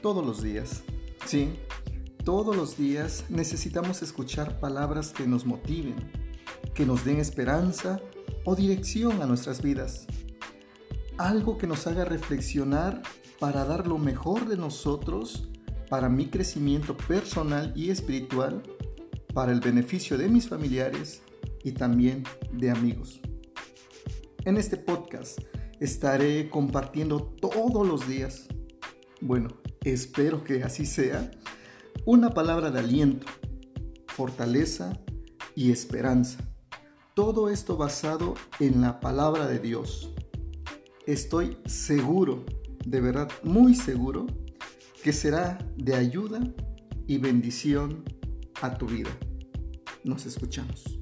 todos los días. Sí, todos los días necesitamos escuchar palabras que nos motiven, que nos den esperanza o dirección a nuestras vidas. Algo que nos haga reflexionar para dar lo mejor de nosotros para mi crecimiento personal y espiritual, para el beneficio de mis familiares y también de amigos. En este podcast estaré compartiendo todos los días, bueno, espero que así sea, una palabra de aliento, fortaleza y esperanza. Todo esto basado en la palabra de Dios. Estoy seguro, de verdad muy seguro, que será de ayuda y bendición a tu vida. Nos escuchamos.